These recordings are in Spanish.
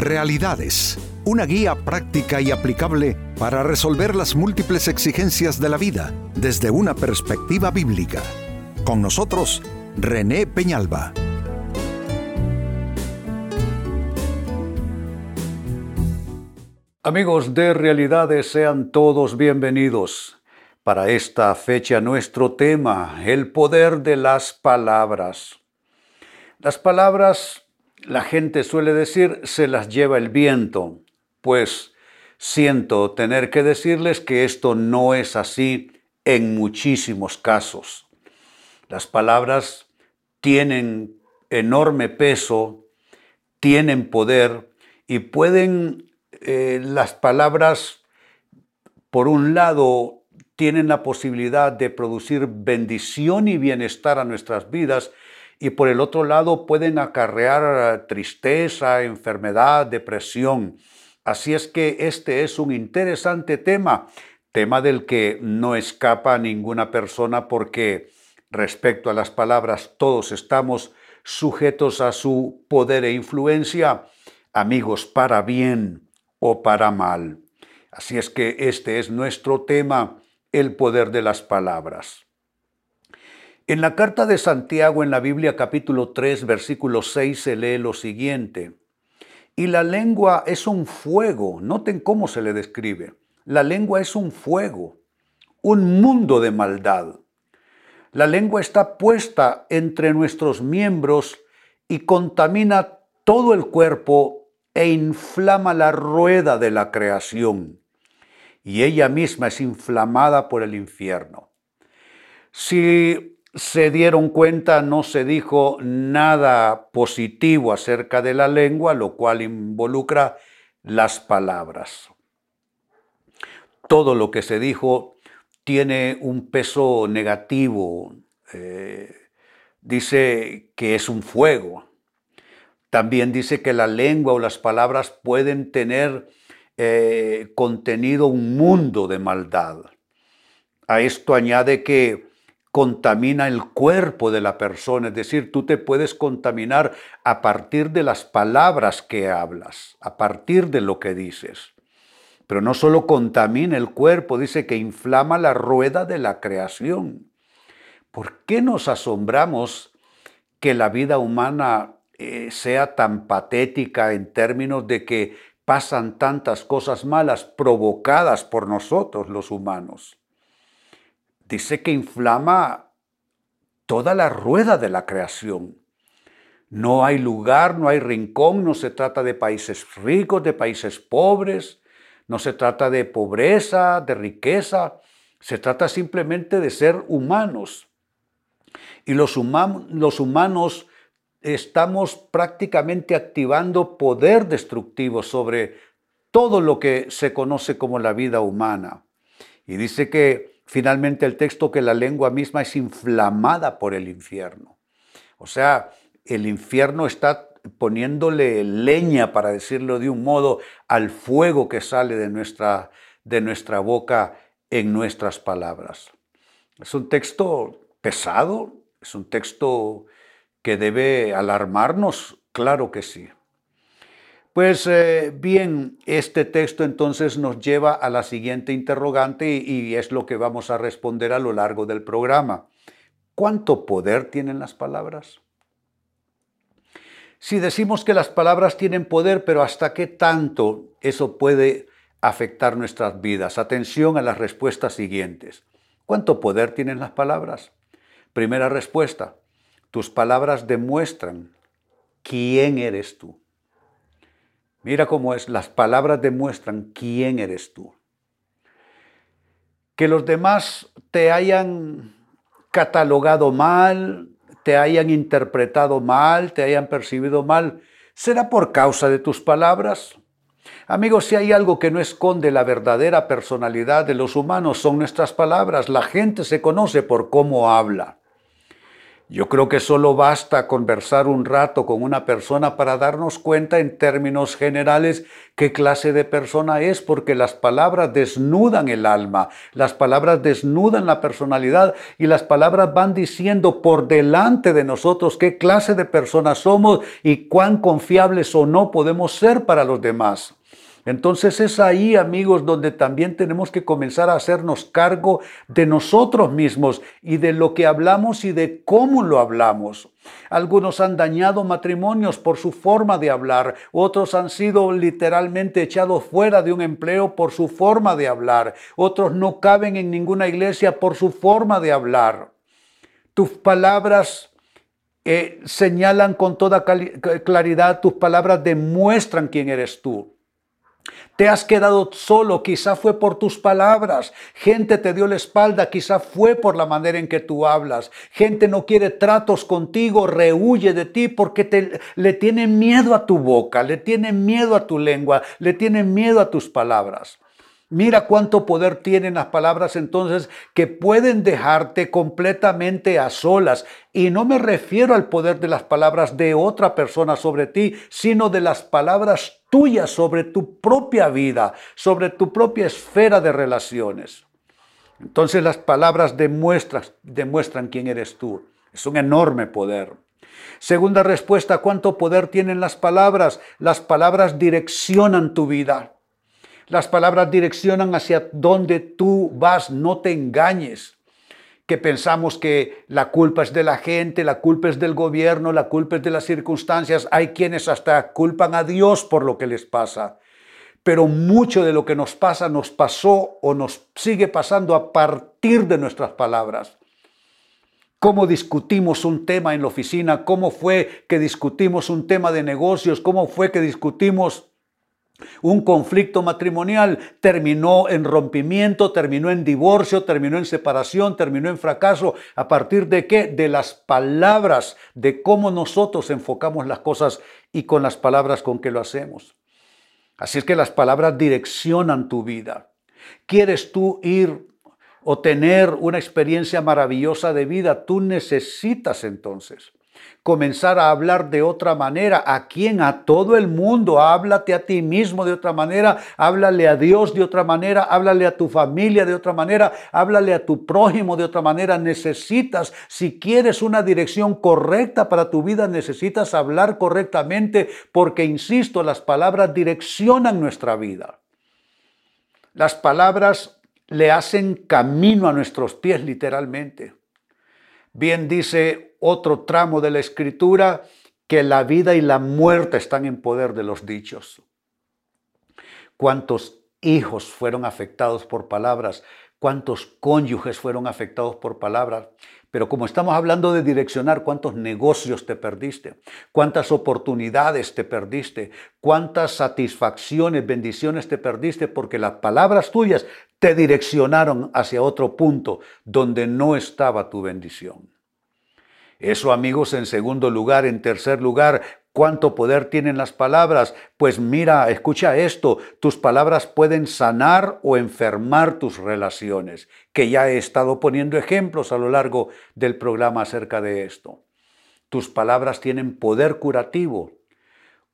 Realidades, una guía práctica y aplicable para resolver las múltiples exigencias de la vida desde una perspectiva bíblica. Con nosotros, René Peñalba. Amigos de Realidades, sean todos bienvenidos. Para esta fecha nuestro tema, el poder de las palabras. Las palabras, la gente suele decir, se las lleva el viento, pues siento tener que decirles que esto no es así en muchísimos casos. Las palabras tienen enorme peso, tienen poder y pueden eh, las palabras, por un lado, tienen la posibilidad de producir bendición y bienestar a nuestras vidas y por el otro lado pueden acarrear eh, tristeza, enfermedad, depresión. Así es que este es un interesante tema, tema del que no escapa ninguna persona porque respecto a las palabras todos estamos sujetos a su poder e influencia, amigos, para bien o para mal. Así es que este es nuestro tema, el poder de las palabras. En la carta de Santiago en la Biblia capítulo 3 versículo 6 se lee lo siguiente. Y la lengua es un fuego, noten cómo se le describe. La lengua es un fuego, un mundo de maldad. La lengua está puesta entre nuestros miembros y contamina todo el cuerpo e inflama la rueda de la creación. Y ella misma es inflamada por el infierno. Si se dieron cuenta, no se dijo nada positivo acerca de la lengua, lo cual involucra las palabras. Todo lo que se dijo tiene un peso negativo. Eh, dice que es un fuego. También dice que la lengua o las palabras pueden tener eh, contenido un mundo de maldad. A esto añade que contamina el cuerpo de la persona, es decir, tú te puedes contaminar a partir de las palabras que hablas, a partir de lo que dices. Pero no solo contamina el cuerpo, dice que inflama la rueda de la creación. ¿Por qué nos asombramos que la vida humana eh, sea tan patética en términos de que pasan tantas cosas malas provocadas por nosotros los humanos? Dice que inflama toda la rueda de la creación. No hay lugar, no hay rincón, no se trata de países ricos, de países pobres, no se trata de pobreza, de riqueza, se trata simplemente de ser humanos. Y los, humanos estamos prácticamente activando poder destructivo sobre todo lo que se conoce como la vida humana. Y dice que finalmente el texto que la lengua misma es inflamada por el infierno. O sea, el infierno está poniéndole leña, para decirlo de un modo, al fuego que sale de nuestra, de nuestra boca en nuestras palabras. Es un texto pesado, es un texto que debe alarmarnos, claro que sí. Pues eh, bien, este texto entonces nos lleva a la siguiente interrogante y, es lo que vamos a responder a lo largo del programa. ¿Cuánto poder tienen las palabras? Si decimos que las palabras tienen poder, pero ¿hasta qué tanto eso puede afectar nuestras vidas? Atención a las respuestas siguientes. ¿Cuánto poder tienen las palabras? Primera respuesta, tus palabras demuestran quién eres tú. Mira cómo es, las palabras demuestran quién eres tú. Que los demás te hayan catalogado mal, te hayan interpretado mal, te hayan percibido mal, ¿será por causa de tus palabras? Amigos, si hay algo que no esconde la verdadera personalidad de los humanos son nuestras palabras. La gente se conoce por cómo habla. Yo creo que solo basta conversar un rato con una persona para darnos cuenta en términos generales qué clase de persona es, porque las palabras desnudan el alma, las palabras desnudan la personalidad y las palabras van diciendo por delante de nosotros qué clase de personas somos y cuán confiables o no podemos ser para los demás. Entonces es ahí, amigos, donde también tenemos que comenzar a hacernos cargo de nosotros mismos y de lo que hablamos y de cómo lo hablamos. Algunos han dañado matrimonios por su forma de hablar, otros han sido literalmente echados fuera de un empleo por su forma de hablar, otros no caben en ninguna iglesia por su forma de hablar. Tus palabras eh, señalan con toda claridad, tus palabras demuestran quién eres tú. Te has quedado solo, quizá fue por tus palabras. Gente te dio la espalda, quizá fue por la manera en que tú hablas. Gente no quiere tratos contigo, rehuye de ti porque te, le tiene miedo a tu boca, le tiene miedo a tu lengua, le tiene miedo a tus palabras. Mira cuánto poder tienen las palabras entonces que pueden dejarte completamente a solas. Y no me refiero al poder de las palabras de otra persona sobre ti, sino de las palabras tuyas sobre tu propia vida, sobre tu propia esfera de relaciones. Entonces las palabras demuestran, demuestran quién eres tú. Es un enorme poder. Segunda respuesta, ¿cuánto poder tienen las palabras? Las palabras direccionan tu vida. Las palabras direccionan hacia donde tú vas, no te engañes. Que pensamos que la culpa es de la gente, la culpa es del gobierno, la culpa es de las circunstancias. Hay quienes hasta culpan a Dios por lo que les pasa. Pero mucho de lo que nos pasa nos pasó o nos sigue pasando a partir de nuestras palabras cómo discutimos un tema en la oficina, cómo fue que discutimos un tema de negocios, cómo fue que discutimos un conflicto matrimonial terminó en rompimiento, terminó en divorcio, terminó en separación, terminó en fracaso. ¿A partir de qué? De las palabras, de cómo nosotros enfocamos las cosas y con las palabras con que lo hacemos. Así es que las palabras direccionan tu vida. ¿Quieres tú ir o tener una experiencia maravillosa de vida? Tú necesitas entonces comenzar a hablar de otra manera. ¿A quién? A todo el mundo. Háblate a ti mismo de otra manera. Háblale a Dios de otra manera. Háblale a tu familia de otra manera. Háblale a tu prójimo de otra manera. Necesitas, si quieres una dirección correcta para tu vida, necesitas hablar correctamente porque, insisto, las palabras direccionan nuestra vida. Las palabras le hacen camino a nuestros pies literalmente. Bien dice otro tramo de la escritura que la vida y la muerte están en poder de los dichos. ¿Cuántos hijos fueron afectados por palabras? ¿Cuántos cónyuges fueron afectados por palabras? Pero como estamos hablando de direccionar, ¿cuántos negocios te perdiste? ¿Cuántas oportunidades te perdiste? ¿Cuántas satisfacciones, bendiciones te perdiste? Porque las palabras tuyas te direccionaron hacia otro punto donde no estaba tu bendición. Eso amigos en segundo lugar. En tercer lugar, ¿cuánto poder tienen las palabras? Pues mira, escucha esto, tus palabras pueden sanar o enfermar tus relaciones, que ya he estado poniendo ejemplos a lo largo del programa acerca de esto. Tus palabras tienen poder curativo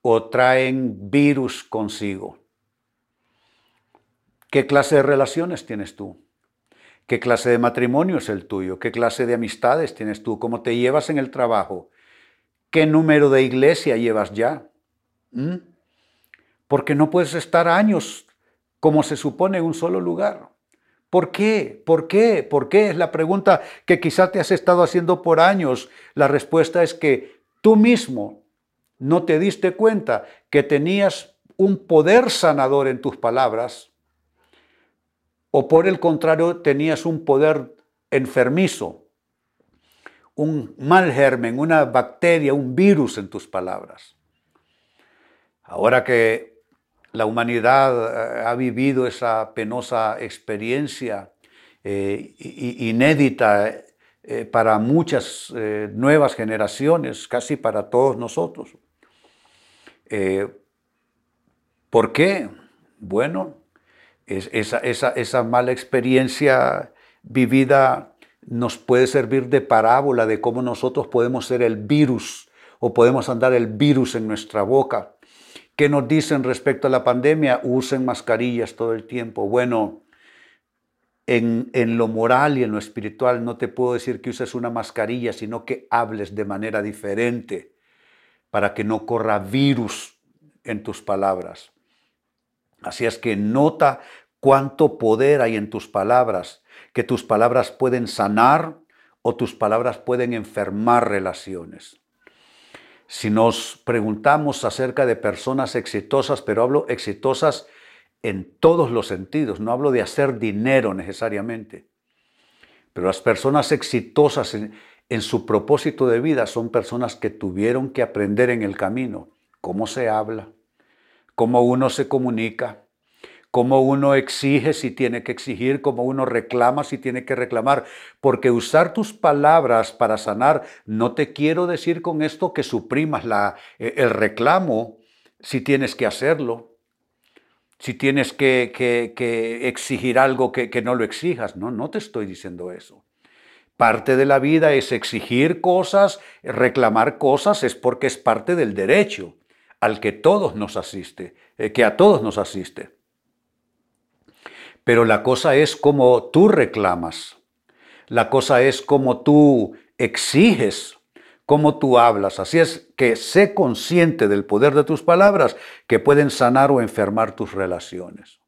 o traen virus consigo. ¿Qué clase de relaciones tienes tú? ¿Qué clase de matrimonio es el tuyo? ¿Qué clase de amistades tienes tú? ¿Cómo te llevas en el trabajo? ¿Qué número de iglesia llevas ya? ¿Mm? Porque no puedes estar años como se supone en un solo lugar. ¿Por qué? ¿Por qué? ¿Por qué? Es la pregunta que quizá te has estado haciendo por años. La respuesta es que tú mismo no te diste cuenta que tenías un poder sanador en tus palabras o por el contrario tenías un poder enfermizo, un mal germen, una bacteria, un virus en tus palabras. Ahora que la humanidad eh, ha vivido esa penosa experiencia eh, inédita eh, para muchas nuevas generaciones, casi para todos nosotros. ¿Por qué? Bueno, esa, mala experiencia vivida nos puede servir de parábola de cómo nosotros podemos ser el virus o podemos andar el virus en nuestra boca. ¿Qué nos dicen respecto a la pandemia? Usen mascarillas todo el tiempo. Bueno, en, en, lo moral y en lo espiritual no te puedo decir que uses una mascarilla, sino que hables de manera diferente para que no corra virus en tus palabras. Así es que nota cuánto poder hay en tus palabras, que tus palabras pueden sanar o tus palabras pueden enfermar relaciones. Si nos preguntamos acerca de personas exitosas, pero hablo exitosas en todos los sentidos, no hablo de hacer dinero necesariamente, pero las personas exitosas en, su propósito de vida son personas que tuvieron que aprender en el camino cómo se habla, cómo uno se comunica, cómo uno exige si tiene que exigir, cómo uno reclama si tiene que reclamar, porque usar tus palabras para sanar, no te quiero decir con esto que suprimas la, eh, el reclamo si tienes que hacerlo, si tienes que, que, exigir algo que, que no lo exijas, no, no te estoy diciendo eso. Parte de la vida es exigir cosas, reclamar cosas, es porque es parte del derecho al que todos nos asiste, eh, que a todos nos asiste. Pero la cosa es cómo tú reclamas. La cosa es cómo tú exiges, cómo tú hablas. Así es que sé consciente del poder de tus palabras que pueden sanar o enfermar tus relaciones.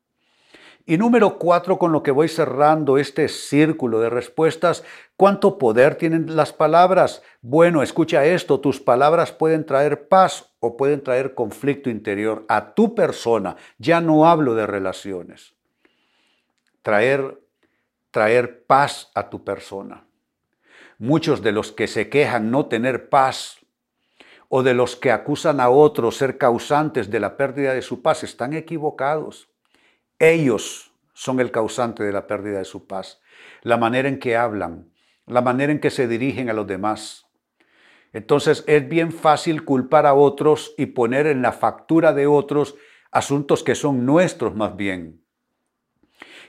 Y número cuatro, con lo que voy cerrando este círculo de respuestas, ¿cuánto poder tienen las palabras? Bueno, escucha esto, tus palabras pueden traer paz o pueden traer conflicto interior a tu persona. Ya no hablo de relaciones traer, traer paz a tu persona. Muchos de los que se quejan no tener paz o de los que acusan a otros ser causantes de la pérdida de su paz están equivocados. Ellos son el causante de la pérdida de su paz. La manera en que hablan, la manera en que se dirigen a los demás. Entonces es bien fácil culpar a otros y poner en la factura de otros asuntos que son nuestros más bien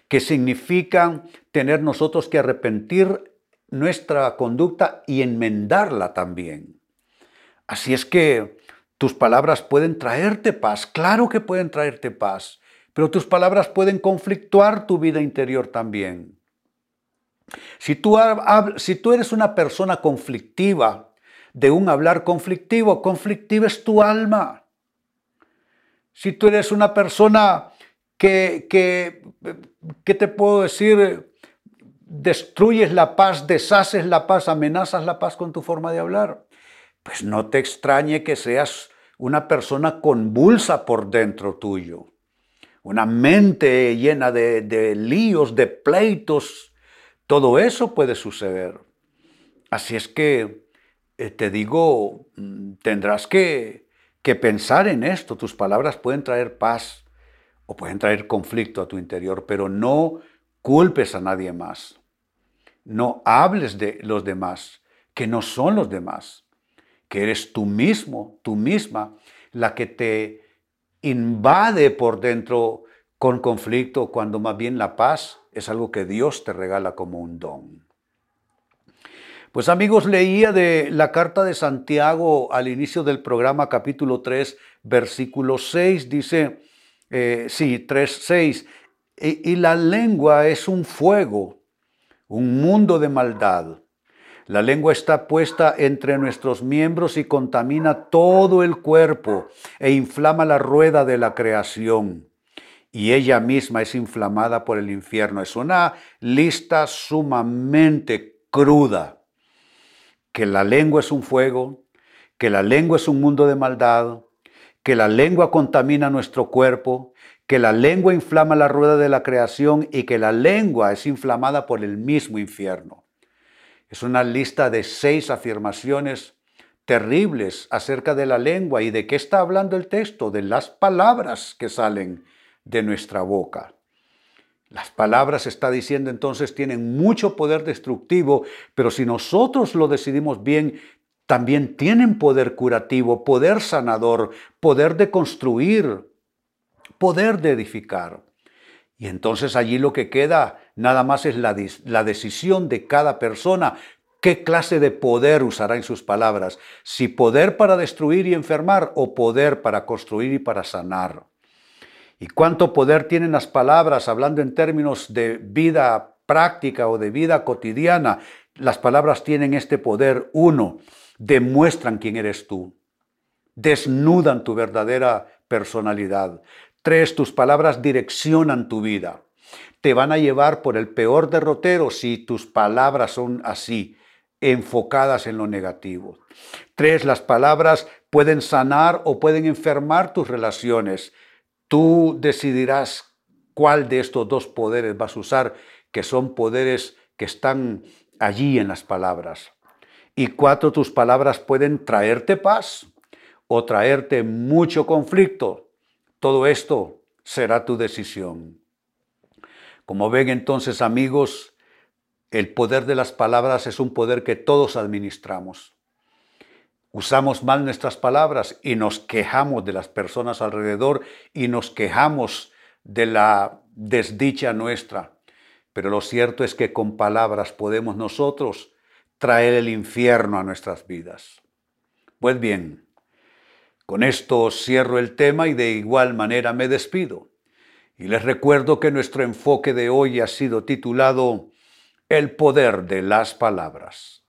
que significan tener nosotros que arrepentir nuestra conducta y enmendarla también. Así es que tus palabras pueden traerte paz, claro que pueden traerte paz, pero tus palabras pueden conflictuar tu vida interior también. Si tú, si tú eres una persona conflictiva, de un hablar conflictivo, conflictiva es tu alma. Si tú eres una persona que, que, ¿qué te puedo decir? Destruyes la paz, deshaces la paz, amenazas la paz con tu forma de hablar. Pues no te extrañe que seas una persona convulsa por dentro tuyo, una mente llena de, de líos, de pleitos. Todo eso puede suceder. Así es que eh, te digo, mm, tendrás que, que pensar en esto. Tus palabras pueden traer paz o pueden traer conflicto a tu interior, pero no culpes a nadie más. No hables de los demás, que no son los demás, que eres tú mismo, tú misma, la que te invade por dentro con conflicto, cuando más bien la paz es algo que Dios te regala como un don. Pues amigos, leía de la carta de Santiago al inicio del programa capítulo 3, versículo 6, dice, eh, sí, 3.6. Y, y la lengua es un fuego, un mundo de maldad. La lengua está puesta entre nuestros miembros y contamina todo el cuerpo e inflama la rueda de la creación. Y ella misma es inflamada por el infierno. Es una lista sumamente cruda. Que la lengua es un fuego, que la lengua es un mundo de maldad, que la lengua contamina nuestro cuerpo, que la lengua inflama la rueda de la creación y que la lengua es inflamada por el mismo infierno. Es una lista de seis afirmaciones terribles acerca de la lengua y de qué está hablando el texto, de las palabras que salen de nuestra boca. Las palabras, está diciendo entonces, tienen mucho poder destructivo, pero si nosotros lo decidimos bien, también tienen poder curativo, poder sanador, poder de construir, poder de edificar. Y entonces allí lo que queda nada más es la, decisión de cada persona qué clase de poder usará en sus palabras, si poder para destruir y enfermar o poder para construir y para sanar. Y cuánto poder tienen las palabras, hablando en términos de vida práctica o de vida cotidiana. Las palabras tienen este poder. Uno, demuestran quién eres tú. Desnudan tu verdadera personalidad. Tres, tus palabras direccionan tu vida. Te van a llevar por el peor derrotero si tus palabras son así, enfocadas en lo negativo. Tres, las palabras pueden sanar o pueden enfermar tus relaciones. Tú decidirás cuál de estos dos poderes vas a usar, que son poderes que están allí en las palabras. Y cuatro, tus palabras pueden traerte paz o traerte mucho conflicto. Todo esto será tu decisión. Como ven entonces amigos, el poder de las palabras es un poder que todos administramos. Usamos mal nuestras palabras y nos quejamos de las personas alrededor y nos quejamos de la desdicha nuestra. Pero lo cierto es que con palabras podemos nosotros traer el infierno a nuestras vidas. Pues bien, con esto cierro el tema y de igual manera me despido. Y les recuerdo que nuestro enfoque de hoy ha sido titulado El poder de las palabras.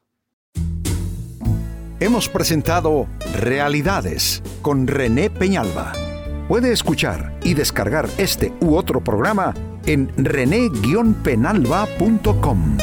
Hemos presentado Realidades con René Peñalba. Puede escuchar y descargar este u otro programa en rene-penalba.com.